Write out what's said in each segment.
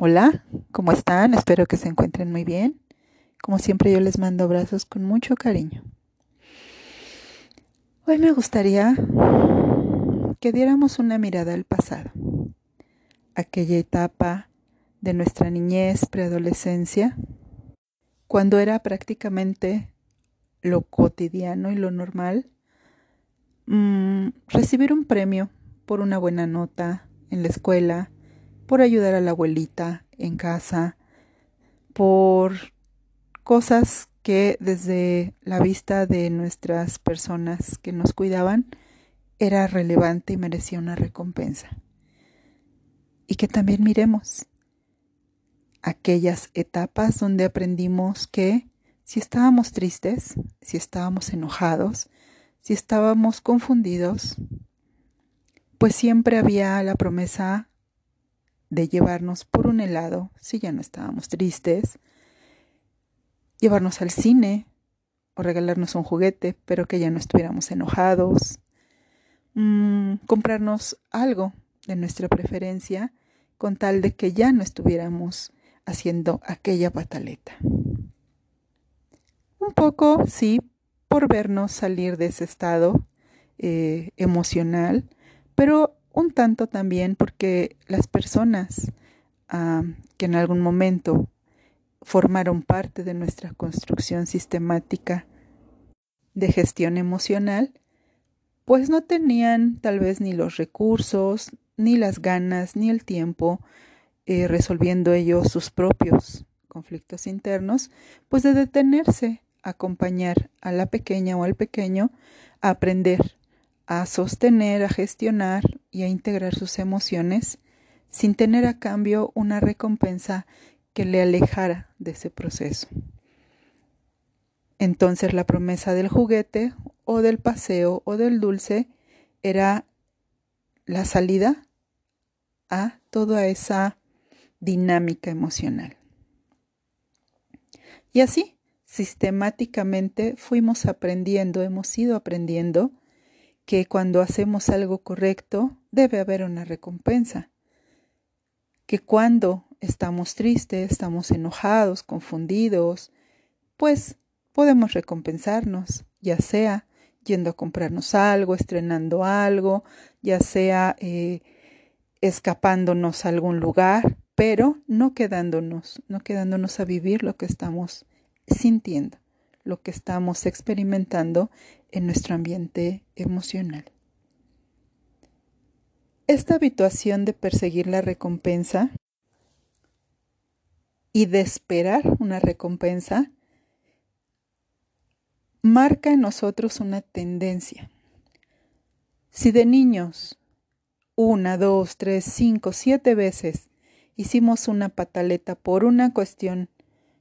Hola, ¿cómo están? Espero que se encuentren muy bien. Como siempre yo les mando abrazos con mucho cariño. Hoy me gustaría que diéramos una mirada al pasado, aquella etapa de nuestra niñez, preadolescencia, cuando era prácticamente lo cotidiano y lo normal mm, recibir un premio por una buena nota en la escuela, por ayudar a la abuelita en casa, por cosas que desde la vista de nuestras personas que nos cuidaban era relevante y merecía una recompensa. Y que también miremos aquellas etapas donde aprendimos que si estábamos tristes, si estábamos enojados, si estábamos confundidos, pues siempre había la promesa de llevarnos por un helado si ya no estábamos tristes, llevarnos al cine o regalarnos un juguete, pero que ya no estuviéramos enojados, mm, comprarnos algo de nuestra preferencia con tal de que ya no estuviéramos haciendo aquella pataleta. Un poco, sí, por vernos salir de ese estado eh, emocional, pero un tanto también porque las personas ah, que en algún momento formaron parte de nuestra construcción sistemática de gestión emocional, pues no tenían tal vez ni los recursos, ni las ganas, ni el tiempo, eh, resolviendo ellos sus propios conflictos internos, pues de detenerse acompañar a la pequeña o al pequeño a aprender a sostener, a gestionar y a integrar sus emociones sin tener a cambio una recompensa que le alejara de ese proceso. Entonces la promesa del juguete o del paseo o del dulce era la salida a toda esa dinámica emocional. Y así, sistemáticamente fuimos aprendiendo, hemos ido aprendiendo que cuando hacemos algo correcto debe haber una recompensa, que cuando estamos tristes, estamos enojados, confundidos, pues podemos recompensarnos, ya sea yendo a comprarnos algo, estrenando algo, ya sea eh, escapándonos a algún lugar, pero no quedándonos, no quedándonos a vivir lo que estamos sintiendo lo que estamos experimentando en nuestro ambiente emocional. Esta habituación de perseguir la recompensa y de esperar una recompensa marca en nosotros una tendencia. Si de niños una, dos, tres, cinco, siete veces hicimos una pataleta por una cuestión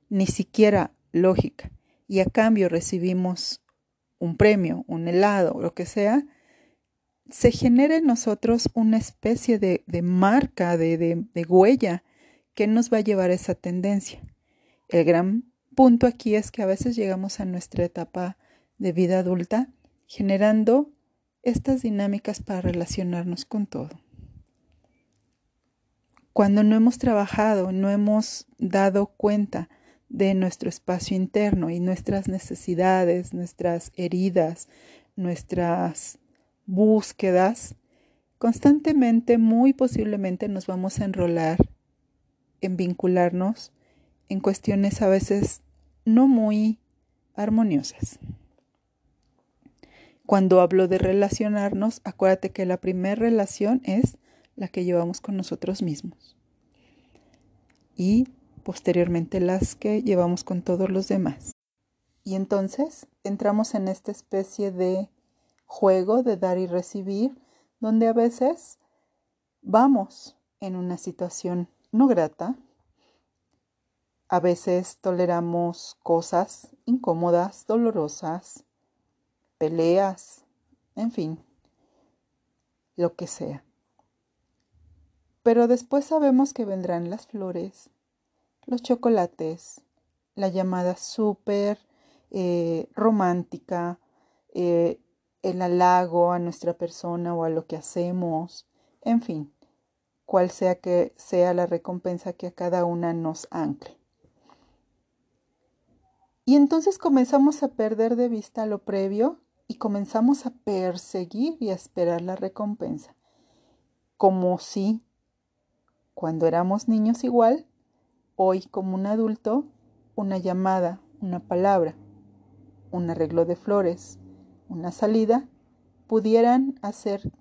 ni siquiera lógica y a cambio recibimos un premio, un helado, lo que sea, se genera en nosotros una especie de, marca, de, de huella que nos va a llevar a esa tendencia. El gran punto aquí es que a veces llegamos a nuestra etapa de vida adulta generando estas dinámicas para relacionarnos con todo. Cuando no hemos trabajado, no hemos dado cuenta de nuestro espacio interno y nuestras necesidades, nuestras heridas, nuestras búsquedas, constantemente, muy posiblemente nos vamos a enrolar en vincularnos en cuestiones a veces no muy armoniosas. Cuando hablo de relacionarnos, acuérdate que la primera relación es la que llevamos con nosotros mismos. Y posteriormente las que llevamos con todos los demás. Y entonces entramos en esta especie de juego de dar y recibir, donde a veces vamos en una situación no grata, a veces toleramos cosas incómodas, dolorosas, peleas, en fin, lo que sea. Pero después sabemos que vendrán las flores, los chocolates, la llamada súper eh, romántica, eh, el halago a nuestra persona o a lo que hacemos, en fin, cual sea que sea la recompensa que a cada una nos ancle. Y entonces comenzamos a perder de vista lo previo y comenzamos a perseguir y a esperar la recompensa, como si cuando éramos niños igual, hoy como un adulto, una llamada, una palabra, un arreglo de flores, una salida, pudieran hacer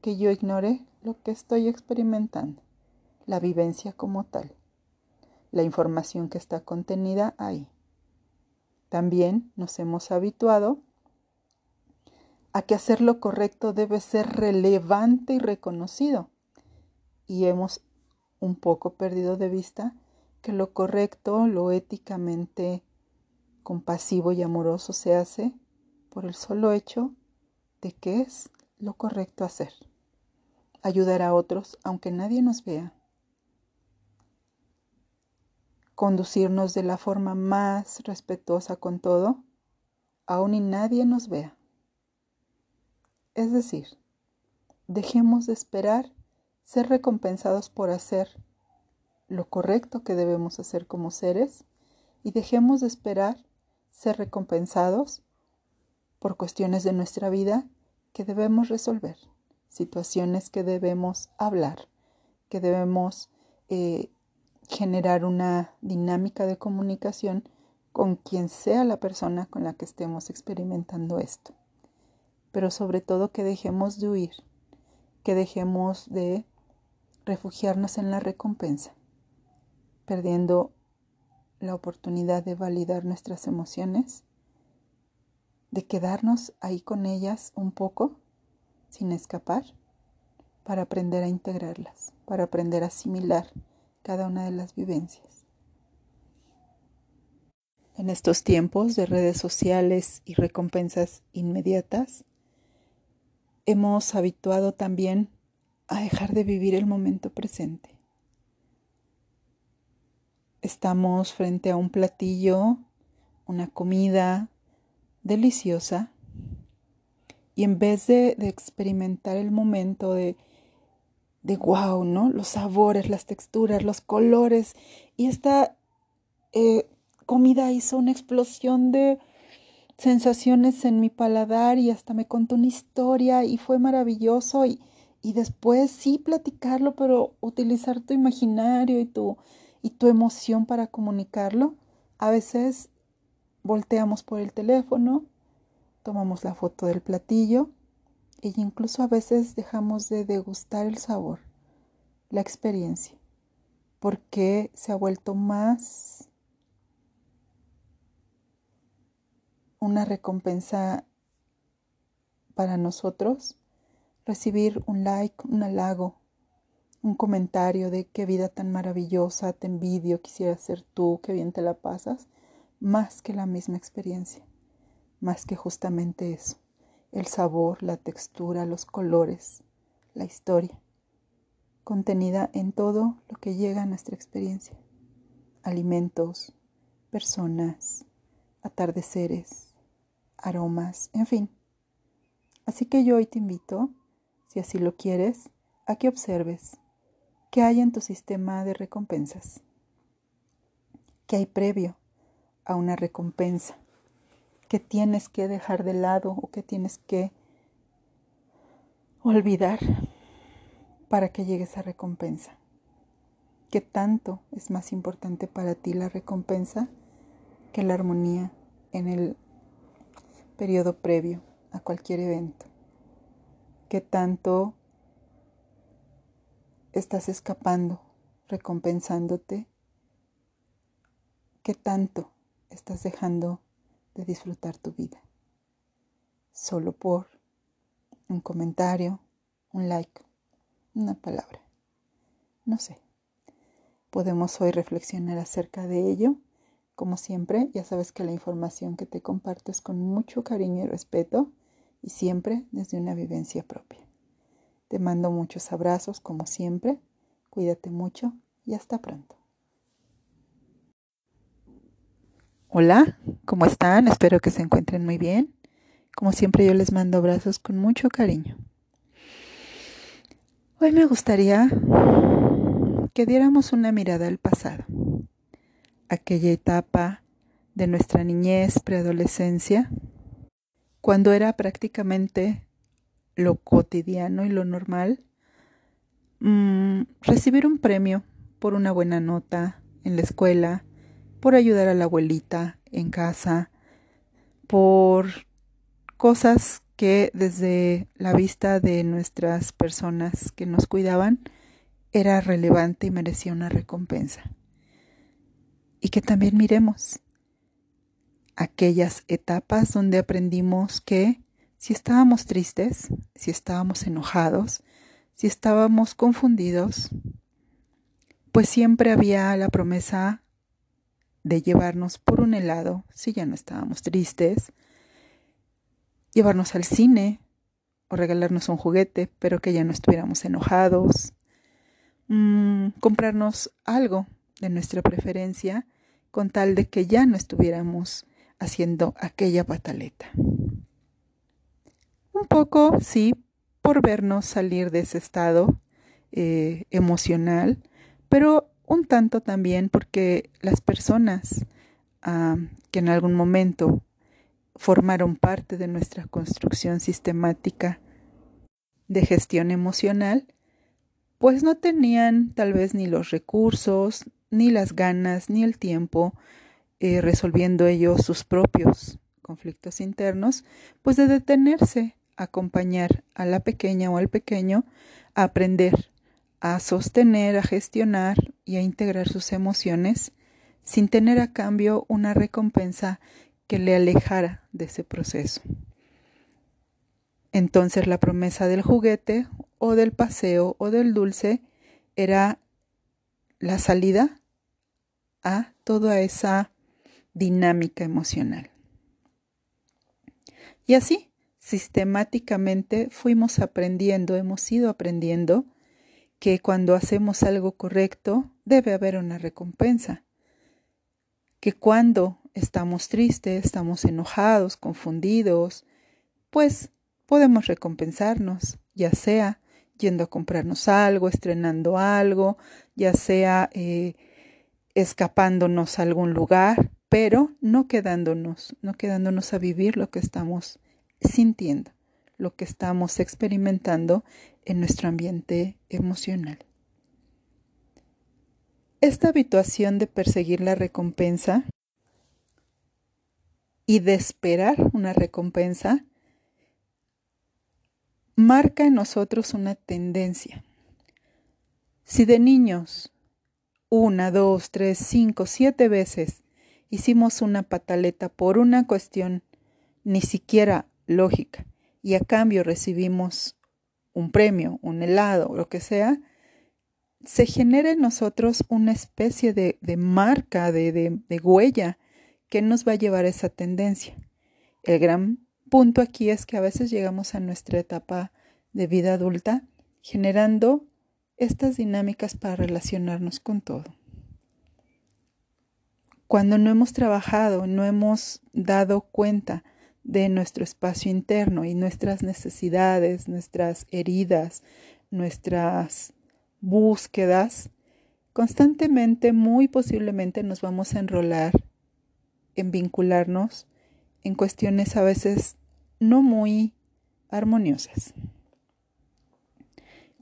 que yo ignore lo que estoy experimentando, la vivencia como tal, la información que está contenida ahí. También nos hemos habituado a que hacer lo correcto debe ser relevante y reconocido. Y hemos un poco perdido de vista que lo correcto, lo éticamente compasivo y amoroso se hace por el solo hecho de que es lo correcto hacer. Ayudar a otros aunque nadie nos vea. Conducirnos de la forma más respetuosa con todo, aun y nadie nos vea. Es decir, dejemos de esperar ser recompensados por hacer lo correcto que debemos hacer como seres y dejemos de esperar ser recompensados por cuestiones de nuestra vida que debemos resolver, situaciones que debemos hablar, que debemos eh, generar una dinámica de comunicación con quien sea la persona con la que estemos experimentando esto. Pero sobre todo que dejemos de huir, que dejemos de refugiarnos en la recompensa, perdiendo la oportunidad de validar nuestras emociones, de quedarnos ahí con ellas un poco, sin escapar, para aprender a integrarlas, para aprender a asimilar cada una de las vivencias. En estos tiempos de redes sociales y recompensas inmediatas, hemos habituado también a dejar de vivir el momento presente. Estamos frente a un platillo, una comida deliciosa, y en vez de, experimentar el momento de, de wow, ¿no? Los sabores, las texturas, los colores, y esta eh, comida hizo una explosión de sensaciones en mi paladar y hasta me contó una historia y fue maravilloso y, y después sí platicarlo, pero utilizar tu imaginario y tu, y tu emoción para comunicarlo. A veces volteamos por el teléfono, tomamos la foto del platillo e incluso a veces dejamos de degustar el sabor, la experiencia, porque se ha vuelto más una recompensa para nosotros, recibir un like, un halago, un comentario de qué vida tan maravillosa, te envidio, quisiera ser tú, qué bien te la pasas, más que la misma experiencia, más que justamente eso, el sabor, la textura, los colores, la historia, contenida en todo lo que llega a nuestra experiencia, alimentos, personas, atardeceres, aromas, en fin. Así que yo hoy te invito, si así lo quieres, a que observes qué hay en tu sistema de recompensas, qué hay previo a una recompensa, qué tienes que dejar de lado o qué tienes que olvidar para que llegue esa recompensa. ¿Qué tanto es más importante para ti la recompensa que la armonía en el periodo previo a cualquier evento. ¿Qué tanto estás escapando, recompensándote? ¿Qué tanto estás dejando de disfrutar tu vida? Solo por un comentario, un like, una palabra. No sé. Podemos hoy reflexionar acerca de ello como siempre, ya sabes que la información que te comparto es con mucho cariño y respeto y siempre desde una vivencia propia. Te mando muchos abrazos, como siempre. Cuídate mucho y hasta pronto. Hola, ¿cómo están? Espero que se encuentren muy bien. Como siempre yo les mando abrazos con mucho cariño. Hoy me gustaría que diéramos una mirada al pasado, aquella etapa de nuestra niñez, preadolescencia, cuando era prácticamente lo cotidiano y lo normal, mm, recibir un premio por una buena nota en la escuela, por ayudar a la abuelita en casa, por cosas que desde la vista de nuestras personas que nos cuidaban era relevante y merecía una recompensa. Y que también miremos aquellas etapas donde aprendimos que si estábamos tristes, si estábamos enojados, si estábamos confundidos, pues siempre había la promesa de llevarnos por un helado si ya no estábamos tristes, llevarnos al cine o regalarnos un juguete, pero que ya no estuviéramos enojados, mm, comprarnos algo de nuestra preferencia con tal de que ya no estuviéramos haciendo aquella pataleta. Un poco, sí, por vernos salir de ese estado eh, emocional, pero un tanto también porque las personas ah, que en algún momento formaron parte de nuestra construcción sistemática de gestión emocional, pues no tenían tal vez ni los recursos, ni las ganas, ni el tiempo, eh, resolviendo ellos sus propios conflictos internos, pues de detenerse, acompañar a la pequeña o al pequeño a aprender, a sostener, a gestionar y a integrar sus emociones sin tener a cambio una recompensa que le alejara de ese proceso. Entonces la promesa del juguete o del paseo o del dulce era la salida a toda esa dinámica emocional. Y así, sistemáticamente fuimos aprendiendo, hemos ido aprendiendo que cuando hacemos algo correcto debe haber una recompensa, que cuando estamos tristes, estamos enojados, confundidos, pues podemos recompensarnos, ya sea yendo a comprarnos algo, estrenando algo, ya sea eh, escapándonos a algún lugar, pero no quedándonos, no quedándonos a vivir lo que estamos sintiendo, lo que estamos experimentando en nuestro ambiente emocional. Esta habituación de perseguir la recompensa y de esperar una recompensa marca en nosotros una tendencia. Si de niños una, dos, tres, cinco, siete veces hicimos una pataleta por una cuestión ni siquiera lógica y a cambio recibimos un premio, un helado, lo que sea, se genera en nosotros una especie de, marca, de, de huella ¿Qué nos va a llevar a esa tendencia? El gran punto aquí es que a veces llegamos a nuestra etapa de vida adulta generando estas dinámicas para relacionarnos con todo. Cuando no hemos trabajado, no hemos dado cuenta de nuestro espacio interno y nuestras necesidades, nuestras heridas, nuestras búsquedas, constantemente, muy posiblemente nos vamos a enrolar en vincularnos en cuestiones a veces no muy armoniosas.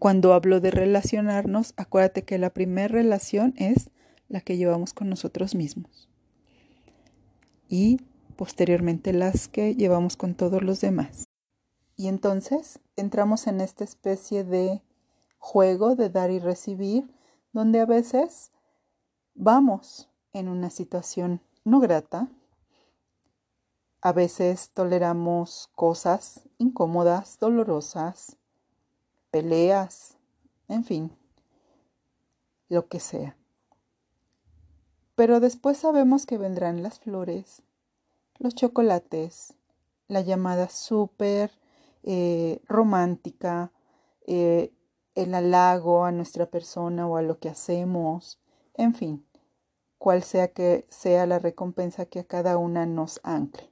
Cuando hablo de relacionarnos, acuérdate que la primera relación es la que llevamos con nosotros mismos y posteriormente las que llevamos con todos los demás. Y entonces entramos en esta especie de juego de dar y recibir, donde a veces vamos en una situación no grata. A veces toleramos cosas incómodas, dolorosas, peleas, en fin, lo que sea. Pero después sabemos que vendrán las flores, los chocolates, la llamada súper eh, romántica, eh, el halago a nuestra persona o a lo que hacemos, en fin cual sea que sea la recompensa que a cada una nos ancle.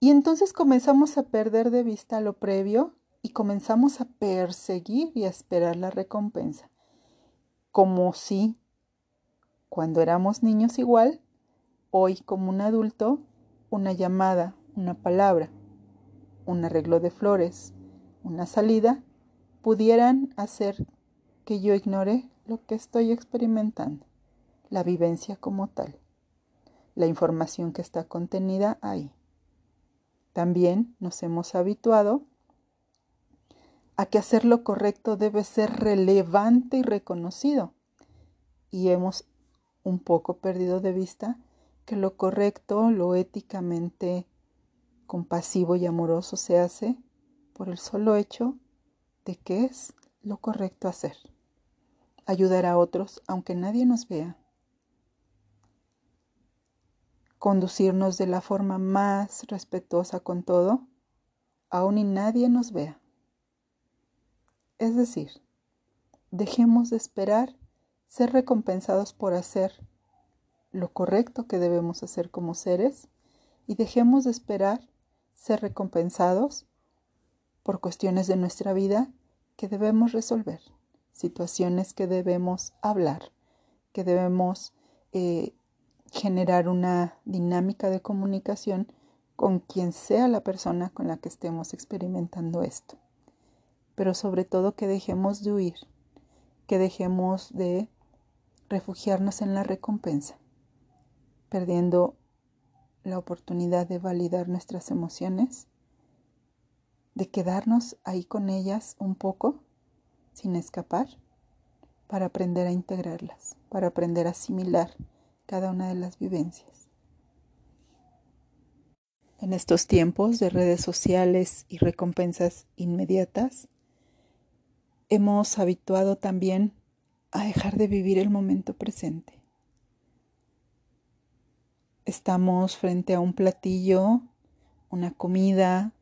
Y entonces comenzamos a perder de vista lo previo y comenzamos a perseguir y a esperar la recompensa, como si cuando éramos niños igual, hoy como un adulto, una llamada, una palabra, un arreglo de flores, una salida, pudieran hacer que yo ignore lo que estoy experimentando, la vivencia como tal, la información que está contenida ahí. También nos hemos habituado a que hacer lo correcto debe ser relevante y reconocido. Y hemos un poco perdido de vista que lo correcto, lo éticamente compasivo y amoroso se hace por el solo hecho de que es lo correcto hacer. Ayudar a otros aunque nadie nos vea. Conducirnos de la forma más respetuosa con todo, aun y nadie nos vea. Es decir, dejemos de esperar ser recompensados por hacer lo correcto que debemos hacer como seres y dejemos de esperar ser recompensados por cuestiones de nuestra vida que debemos resolver, situaciones que debemos hablar, que debemos eh, generar una dinámica de comunicación con quien sea la persona con la que estemos experimentando esto. Pero sobre todo que dejemos de huir, que dejemos de refugiarnos en la recompensa, perdiendo la oportunidad de validar nuestras emociones, de quedarnos ahí con ellas un poco, sin escapar, para aprender a integrarlas, para aprender a asimilar cada una de las vivencias. En estos tiempos de redes sociales y recompensas inmediatas, hemos habituado también a dejar de vivir el momento presente. Estamos frente a un platillo, una comida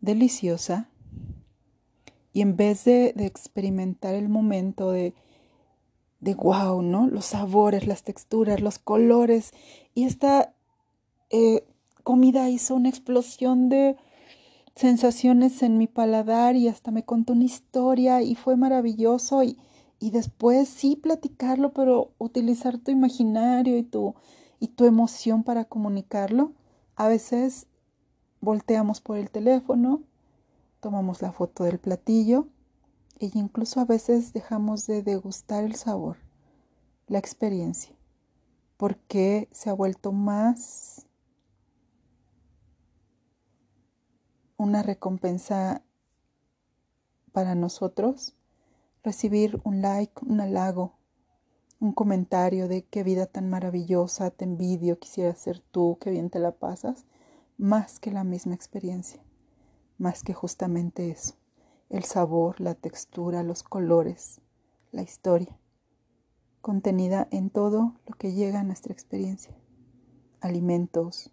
deliciosa, y en vez de, experimentar el momento de, de wow, ¿no? Los sabores, las texturas, los colores, y esta eh, comida hizo una explosión de sensaciones en mi paladar y hasta me contó una historia y fue maravilloso. Y, y después sí platicarlo, pero utilizar tu imaginario y tu, y tu emoción para comunicarlo. A veces volteamos por el teléfono, tomamos la foto del platillo e incluso a veces dejamos de degustar el sabor, la experiencia, porque se ha vuelto más una recompensa para nosotros, recibir un like, un halago, un comentario de qué vida tan maravillosa, te envidio, quisiera ser tú, qué bien te la pasas, más que la misma experiencia, más que justamente eso, el sabor, la textura, los colores, la historia, contenida en todo lo que llega a nuestra experiencia, alimentos,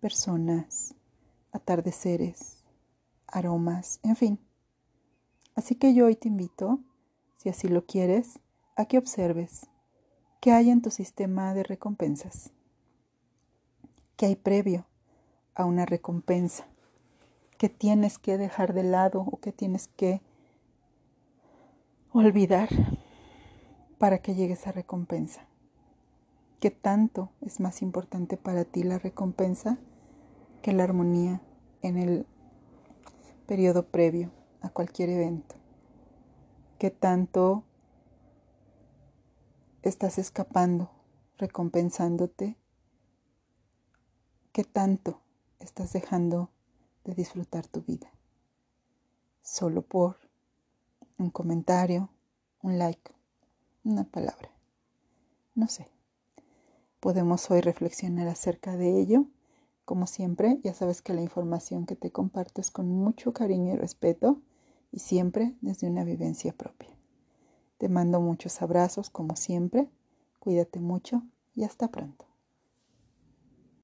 personas, atardeceres, aromas, en fin. Así que yo hoy te invito, si así lo quieres, a que observes qué hay en tu sistema de recompensas, qué hay previo a una recompensa, qué tienes que dejar de lado o qué tienes que olvidar para que llegue esa recompensa. ¿Qué tanto es más importante para ti la recompensa que la armonía en el periodo previo a cualquier evento. ¿Qué tanto estás escapando, recompensándote? ¿Qué tanto estás dejando de disfrutar tu vida? Solo por un comentario, un like, una palabra. No sé. Podemos hoy reflexionar acerca de ello como siempre, ya sabes que la información que te comparto es con mucho cariño y respeto y siempre desde una vivencia propia. Te mando muchos abrazos como siempre, cuídate mucho y hasta pronto.